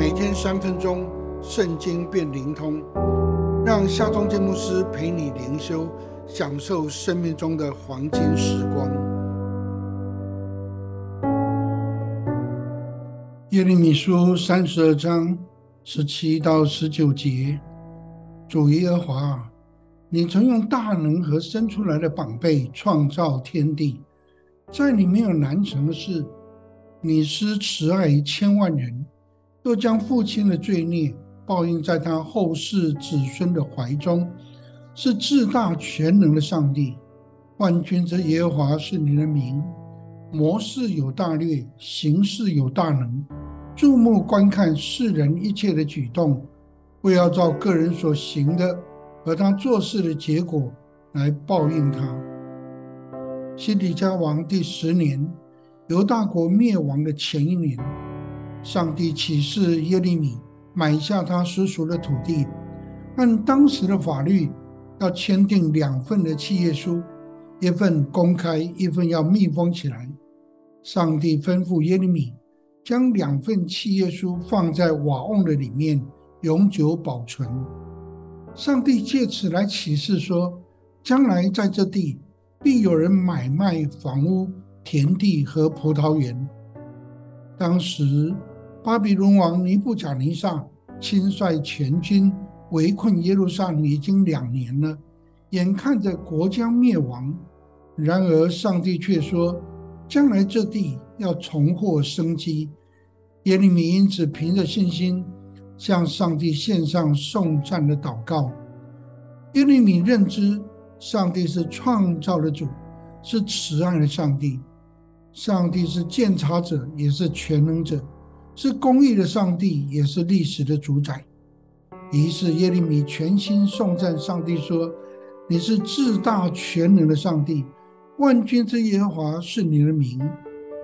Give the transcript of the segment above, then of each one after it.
每天三分钟，圣经变灵通，让夏忠建牧师陪你灵修，享受生命中的黄金时光。耶利米书三十二章十七到十九节，主耶和华，你曾用大能和生出来的宝贝创造天地，在你没有难成的事。你施慈爱于千万人，又将父亲的罪孽报应在他后世子孙的怀中，是至大全能的上帝。万军之耶和华是你的名，模式有大略，行事有大能，注目观看世人一切的举动，为要照个人所行的和他做事的结果来报应他。西底家王第十年。犹大国灭亡的前一年，上帝启示耶利米买下他所属的土地，按当时的法律要签订两份的契约书，一份公开，一份要密封起来。上帝吩咐耶利米将两份契约书放在瓦瓮的里面，永久保存。上帝借此来启示说，将来在这地必有人买卖房屋。田地和葡萄园。当时，巴比伦王尼布甲尼撒亲率全军围困耶路撒冷已经两年了，眼看着国将灭亡。然而，上帝却说，将来这地要重获生机。耶利米因此凭着信心向上帝献上颂赞的祷告。耶利米认知，上帝是创造的主，是慈爱的上帝。上帝是鉴察者，也是全能者，是公义的上帝，也是历史的主宰。于是耶利米全心颂赞上帝说：“你是至大全能的上帝，万军之耶和华是你的名，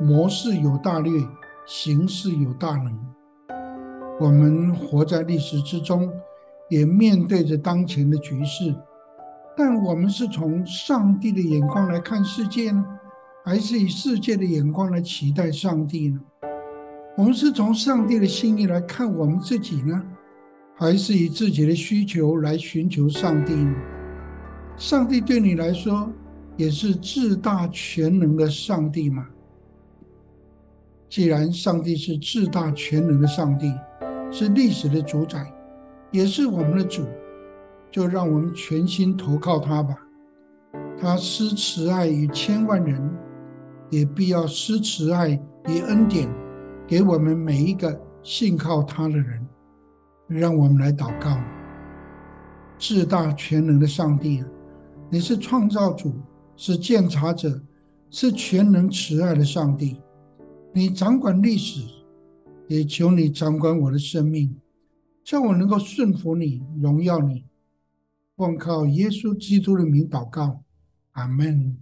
模式有大略，行事有大能。”我们活在历史之中，也面对着当前的局势，但我们是从上帝的眼光来看世界呢？还是以世界的眼光来期待上帝呢？我们是从上帝的心意来看我们自己呢，还是以自己的需求来寻求上帝呢？上帝对你来说也是至大全能的上帝吗？既然上帝是至大全能的上帝，是历史的主宰，也是我们的主，就让我们全心投靠他吧。他施慈爱于千万人。也必要施慈爱与恩典给我们每一个信靠他的人，让我们来祷告。至大全能的上帝啊，你是创造主，是鉴察者，是全能慈爱的上帝。你掌管历史，也求你掌管我的生命，叫我能够顺服你，荣耀你。奉靠耶稣基督的名祷告，阿门。